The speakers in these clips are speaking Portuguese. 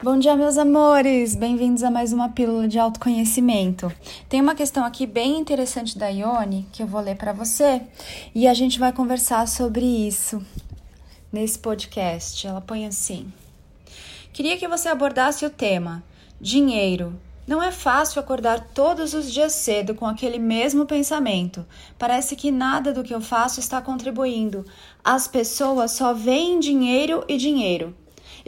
Bom dia, meus amores! Bem-vindos a mais uma pílula de autoconhecimento. Tem uma questão aqui bem interessante da Ione que eu vou ler para você e a gente vai conversar sobre isso nesse podcast. Ela põe assim: Queria que você abordasse o tema dinheiro. Não é fácil acordar todos os dias cedo com aquele mesmo pensamento. Parece que nada do que eu faço está contribuindo. As pessoas só veem dinheiro e dinheiro.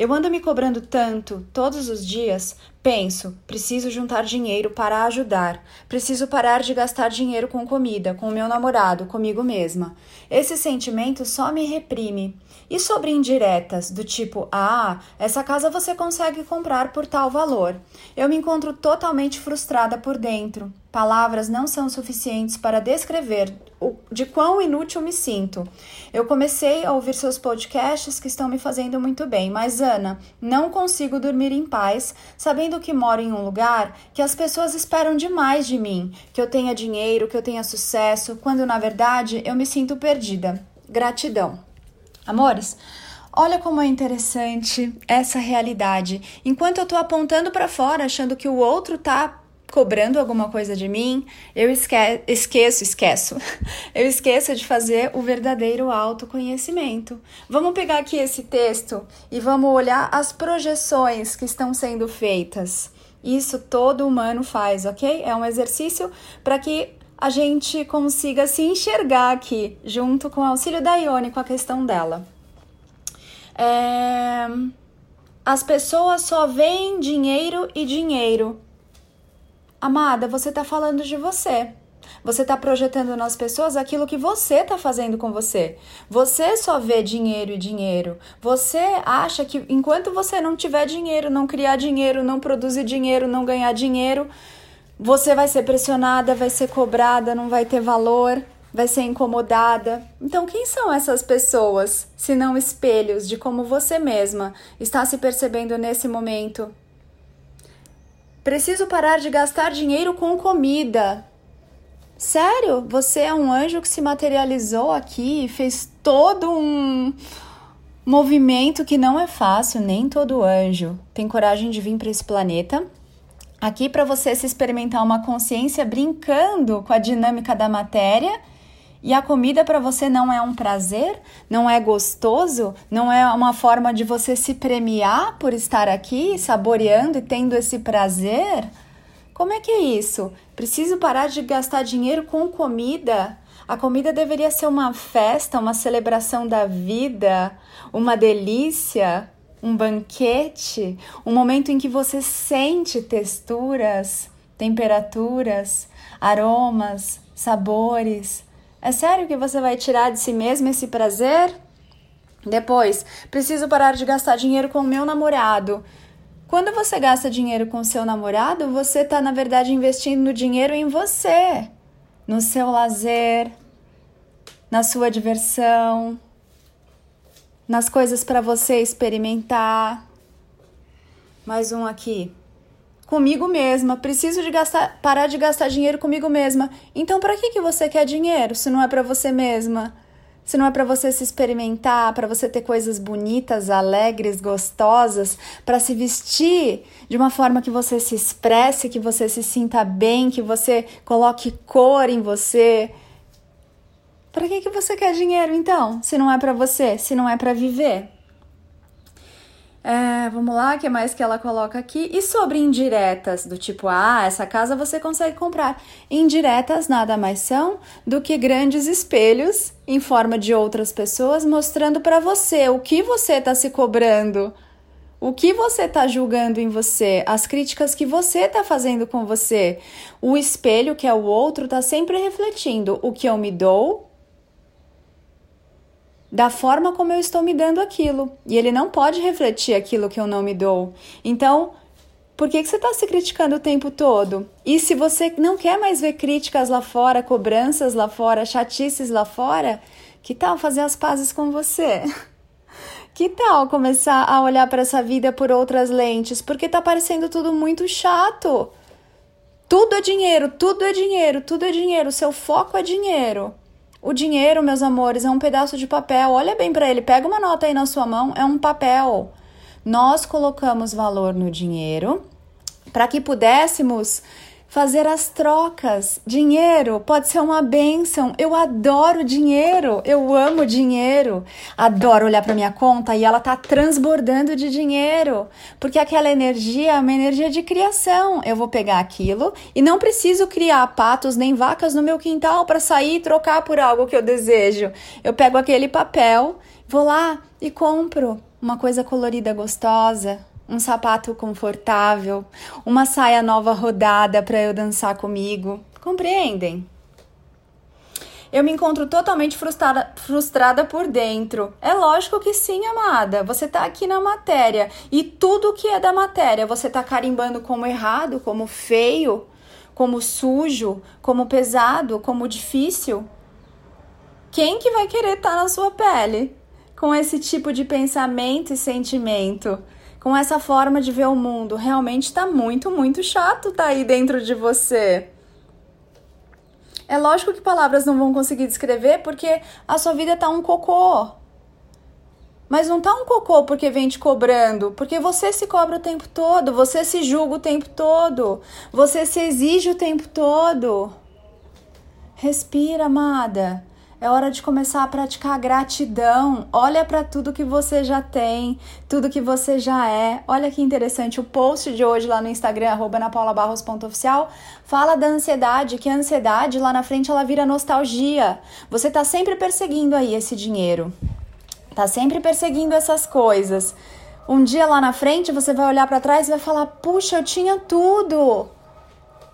Eu ando me cobrando tanto todos os dias. Penso, preciso juntar dinheiro para ajudar. Preciso parar de gastar dinheiro com comida, com meu namorado, comigo mesma. Esse sentimento só me reprime. E sobre indiretas, do tipo, ah, essa casa você consegue comprar por tal valor. Eu me encontro totalmente frustrada por dentro. Palavras não são suficientes para descrever de quão inútil me sinto. Eu comecei a ouvir seus podcasts que estão me fazendo muito bem, mas Ana, não consigo dormir em paz sabendo que moro em um lugar que as pessoas esperam demais de mim, que eu tenha dinheiro, que eu tenha sucesso, quando na verdade eu me sinto perdida. Gratidão. Amores, Olha como é interessante essa realidade. Enquanto eu tô apontando para fora, achando que o outro tá cobrando alguma coisa de mim, eu esque esqueço, esqueço. Eu esqueço de fazer o verdadeiro autoconhecimento. Vamos pegar aqui esse texto e vamos olhar as projeções que estão sendo feitas. Isso todo humano faz, ok? É um exercício para que a gente consiga se enxergar aqui, junto com o auxílio da Ione, com a questão dela. É... As pessoas só veem dinheiro e dinheiro Amada, você está falando de você. Você está projetando nas pessoas aquilo que você está fazendo com você. Você só vê dinheiro e dinheiro. Você acha que enquanto você não tiver dinheiro, não criar dinheiro, não produzir dinheiro, não ganhar dinheiro, você vai ser pressionada, vai ser cobrada, não vai ter valor, vai ser incomodada. Então, quem são essas pessoas, se não espelhos de como você mesma está se percebendo nesse momento? Preciso parar de gastar dinheiro com comida. Sério? Você é um anjo que se materializou aqui e fez todo um movimento que não é fácil, nem todo anjo tem coragem de vir para esse planeta. Aqui para você se experimentar uma consciência brincando com a dinâmica da matéria e a comida para você não é um prazer, não é gostoso, não é uma forma de você se premiar por estar aqui, saboreando e tendo esse prazer? Como é que é isso? Preciso parar de gastar dinheiro com comida? A comida deveria ser uma festa, uma celebração da vida, uma delícia, um banquete, um momento em que você sente texturas, temperaturas, aromas, sabores é sério que você vai tirar de si mesmo esse prazer? Depois, preciso parar de gastar dinheiro com meu namorado. Quando você gasta dinheiro com seu namorado, você está, na verdade, investindo dinheiro em você, no seu lazer, na sua diversão, nas coisas para você experimentar. Mais um aqui comigo mesma, preciso de gastar, parar de gastar dinheiro comigo mesma. Então, para que que você quer dinheiro se não é para você mesma? Se não é para você se experimentar, para você ter coisas bonitas, alegres, gostosas, para se vestir de uma forma que você se expresse, que você se sinta bem, que você coloque cor em você. Para que que você quer dinheiro então? Se não é para você, se não é para viver? É, vamos lá, o que mais que ela coloca aqui? E sobre indiretas, do tipo, ah, essa casa você consegue comprar. Indiretas nada mais são do que grandes espelhos em forma de outras pessoas mostrando para você o que você está se cobrando, o que você está julgando em você, as críticas que você está fazendo com você. O espelho, que é o outro, está sempre refletindo o que eu me dou da forma como eu estou me dando aquilo. E ele não pode refletir aquilo que eu não me dou. Então, por que, que você está se criticando o tempo todo? E se você não quer mais ver críticas lá fora, cobranças lá fora, chatices lá fora, que tal fazer as pazes com você? Que tal começar a olhar para essa vida por outras lentes? Porque tá parecendo tudo muito chato. Tudo é dinheiro, tudo é dinheiro, tudo é dinheiro. Seu foco é dinheiro. O dinheiro, meus amores, é um pedaço de papel. Olha bem para ele, pega uma nota aí na sua mão, é um papel. nós colocamos valor no dinheiro para que pudéssemos fazer as trocas. Dinheiro pode ser uma benção. Eu adoro dinheiro, eu amo dinheiro. Adoro olhar para minha conta e ela tá transbordando de dinheiro, porque aquela energia é uma energia de criação. Eu vou pegar aquilo e não preciso criar patos nem vacas no meu quintal para sair e trocar por algo que eu desejo. Eu pego aquele papel, vou lá e compro uma coisa colorida gostosa, um sapato confortável, uma saia nova rodada para eu dançar comigo. Compreendem? Eu me encontro totalmente frustrada, frustrada por dentro. É lógico que sim, amada. Você tá aqui na matéria e tudo que é da matéria você tá carimbando como errado, como feio, como sujo, como pesado, como difícil. Quem que vai querer estar tá na sua pele com esse tipo de pensamento e sentimento? Com essa forma de ver o mundo. Realmente está muito, muito chato tá aí dentro de você. É lógico que palavras não vão conseguir descrever porque a sua vida tá um cocô. Mas não tá um cocô porque vem te cobrando, porque você se cobra o tempo todo, você se julga o tempo todo, você se exige o tempo todo. Respira, amada. É hora de começar a praticar a gratidão. Olha para tudo que você já tem, tudo que você já é. Olha que interessante. O post de hoje lá no Instagram, napaulabarros.oficial, fala da ansiedade, que a ansiedade lá na frente ela vira nostalgia. Você tá sempre perseguindo aí esse dinheiro. Tá sempre perseguindo essas coisas. Um dia lá na frente você vai olhar para trás e vai falar: "Puxa, eu tinha tudo".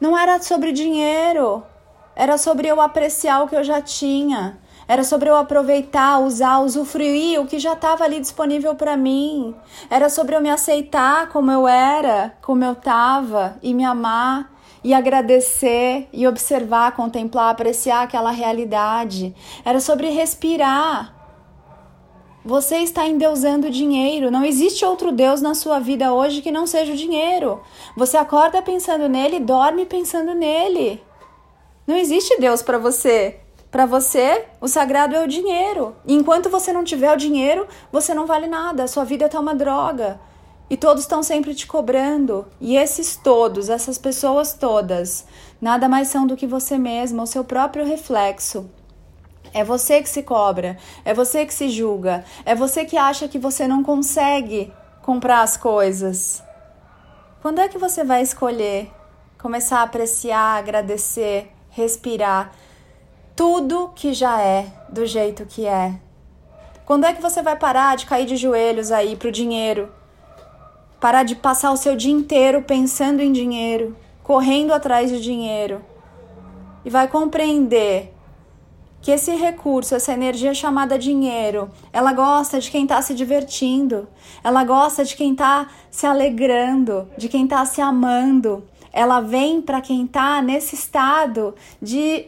Não era sobre dinheiro. Era sobre eu apreciar o que eu já tinha. Era sobre eu aproveitar, usar, usufruir o que já estava ali disponível para mim. Era sobre eu me aceitar como eu era, como eu estava e me amar e agradecer e observar, contemplar, apreciar aquela realidade. Era sobre respirar. Você está endeusando dinheiro. Não existe outro Deus na sua vida hoje que não seja o dinheiro. Você acorda pensando nele, dorme pensando nele. Não existe Deus para você. Para você, o sagrado é o dinheiro. E enquanto você não tiver o dinheiro, você não vale nada. A sua vida tá uma droga. E todos estão sempre te cobrando. E esses todos, essas pessoas todas, nada mais são do que você mesma, o seu próprio reflexo. É você que se cobra, é você que se julga, é você que acha que você não consegue comprar as coisas. Quando é que você vai escolher começar a apreciar, agradecer, respirar tudo que já é do jeito que é. Quando é que você vai parar de cair de joelhos aí pro dinheiro? Parar de passar o seu dia inteiro pensando em dinheiro, correndo atrás de dinheiro. E vai compreender que esse recurso, essa energia chamada dinheiro, ela gosta de quem está se divertindo, ela gosta de quem está se alegrando, de quem está se amando, ela vem para quem está nesse estado de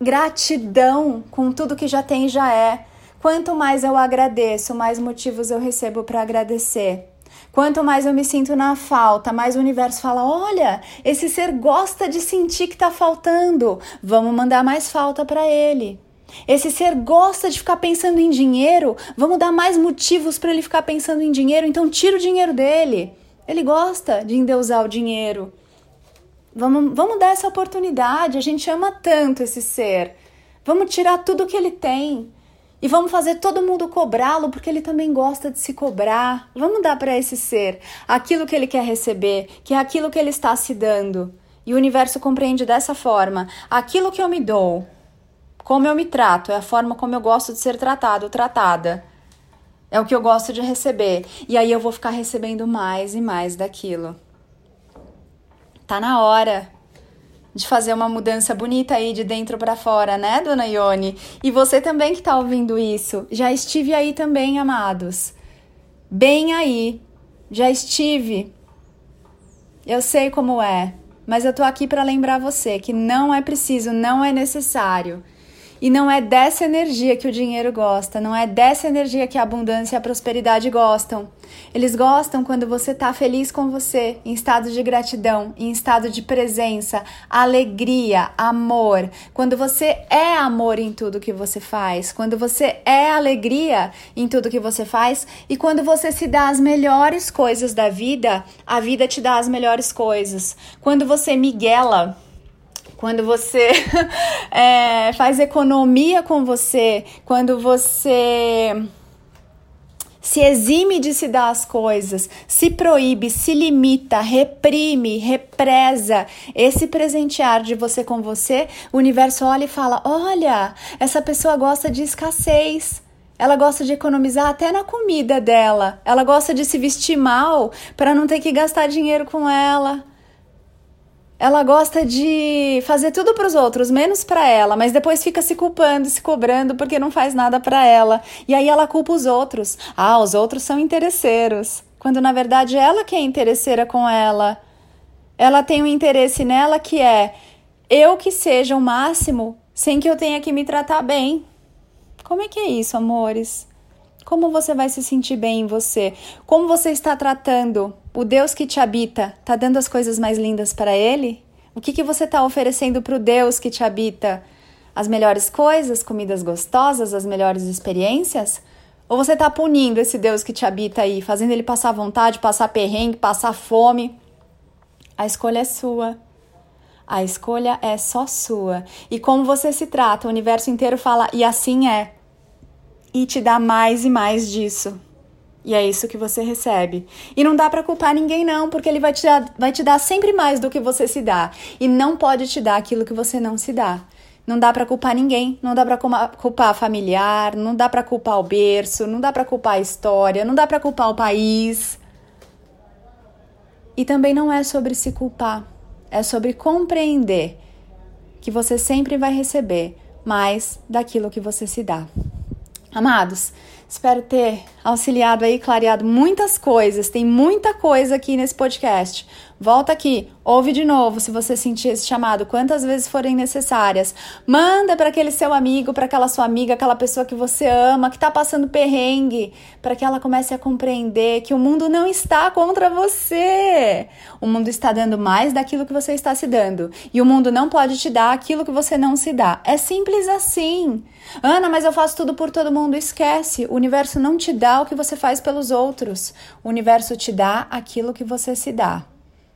gratidão com tudo que já tem e já é. Quanto mais eu agradeço, mais motivos eu recebo para agradecer. Quanto mais eu me sinto na falta, mais o universo fala: olha, esse ser gosta de sentir que está faltando, vamos mandar mais falta para ele. Esse ser gosta de ficar pensando em dinheiro, vamos dar mais motivos para ele ficar pensando em dinheiro, então tira o dinheiro dele. Ele gosta de endeusar o dinheiro. Vamos, vamos dar essa oportunidade. A gente ama tanto esse ser. Vamos tirar tudo que ele tem. E vamos fazer todo mundo cobrá-lo porque ele também gosta de se cobrar. Vamos dar para esse ser aquilo que ele quer receber, que é aquilo que ele está se dando. E o universo compreende dessa forma: aquilo que eu me dou, como eu me trato, é a forma como eu gosto de ser tratado, tratada. É o que eu gosto de receber. E aí eu vou ficar recebendo mais e mais daquilo. Tá na hora de fazer uma mudança bonita aí de dentro para fora, né, dona Ione? E você também que tá ouvindo isso, já estive aí também, amados. Bem aí. Já estive. Eu sei como é, mas eu tô aqui para lembrar você que não é preciso, não é necessário E não é dessa energia que o dinheiro gosta, não é dessa energia que a abundância e a prosperidade gostam. Eles gostam quando você está feliz com você, em estado de gratidão, em estado de presença, alegria, amor. Quando você é amor em tudo que você faz, quando você é alegria em tudo que você faz e quando você se dá as melhores coisas da vida, a vida te dá as melhores coisas. Quando você miguela, quando você é, faz economia com você, quando você se exime de se dar as coisas, se proíbe, se limita, reprime, represa esse presentear de você com você, o universo olha e fala: olha, essa pessoa gosta de escassez. Ela gosta de economizar até na comida dela. Ela gosta de se vestir mal para não ter que gastar dinheiro com ela ela gosta de fazer tudo para os outros, menos para ela, mas depois fica se culpando, se cobrando porque não faz nada para ela. E aí ela culpa os outros. Ah, os outros são interesseiros, quando na verdade ela que é interesseira com ela. Ela tem um interesse nela que é eu que seja o máximo sem que eu tenha que me tratar bem. Como é que é isso, amores? Como você vai se sentir bem em você? Como você está tratando o Deus que te habita? Está dando as coisas mais lindas para ele? O que, que você está oferecendo para o Deus que te habita? As melhores coisas, comidas gostosas, as melhores experiências? Ou você está punindo esse Deus que te habita aí, fazendo ele passar vontade, passar perrengue, passar fome? A escolha é sua. A escolha é só sua. E como você se trata, o universo inteiro fala, e assim é e te dá mais e mais disso. E é isso que você recebe. E não dá para culpar ninguém não, porque ele vai te, dar, vai te dar sempre mais do que você se dá e não pode te dar aquilo que você não se dá. Não dá para culpar ninguém, não dá para culpar familiar, não dá para culpar o berço, não dá para culpar a história, não dá para culpar o país. E também não é sobre se culpar, é sobre compreender que você sempre vai receber mais daquilo que você se dá. Amados, espero ter auxiliado aí, clareado muitas coisas. Tem muita coisa aqui nesse podcast. Volta aqui, ouve de novo se você sentir esse chamado, quantas vezes forem necessárias. Manda para aquele seu amigo, para aquela sua amiga, aquela pessoa que você ama, que está passando perrengue, para que ela comece a compreender que o mundo não está contra você. O mundo está dando mais daquilo que você está se dando. E o mundo não pode te dar aquilo que você não se dá. É simples assim. Ana, mas eu faço tudo por todo mundo. Esquece. O universo não te dá o que você faz pelos outros. O universo te dá aquilo que você se dá.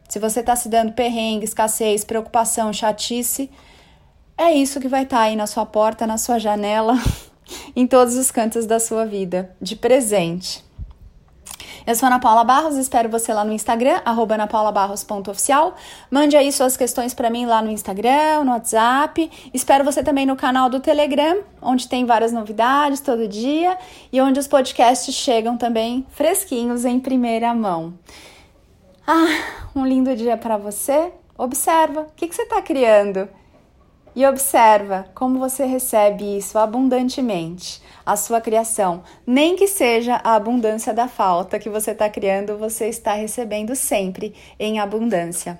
Se você está se dando perrengue, escassez, preocupação, chatice, é isso que vai estar tá aí na sua porta, na sua janela, em todos os cantos da sua vida, de presente. Eu sou Ana Paula Barros, espero você lá no Instagram, anapaulabarros.oficial. Mande aí suas questões para mim lá no Instagram, no WhatsApp. Espero você também no canal do Telegram, onde tem várias novidades todo dia e onde os podcasts chegam também fresquinhos em primeira mão. Ah, um lindo dia para você. Observa o que, que você está criando e observa como você recebe isso abundantemente, a sua criação. Nem que seja a abundância da falta que você está criando, você está recebendo sempre em abundância.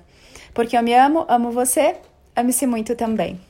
Porque eu me amo, amo você, ame-se muito também.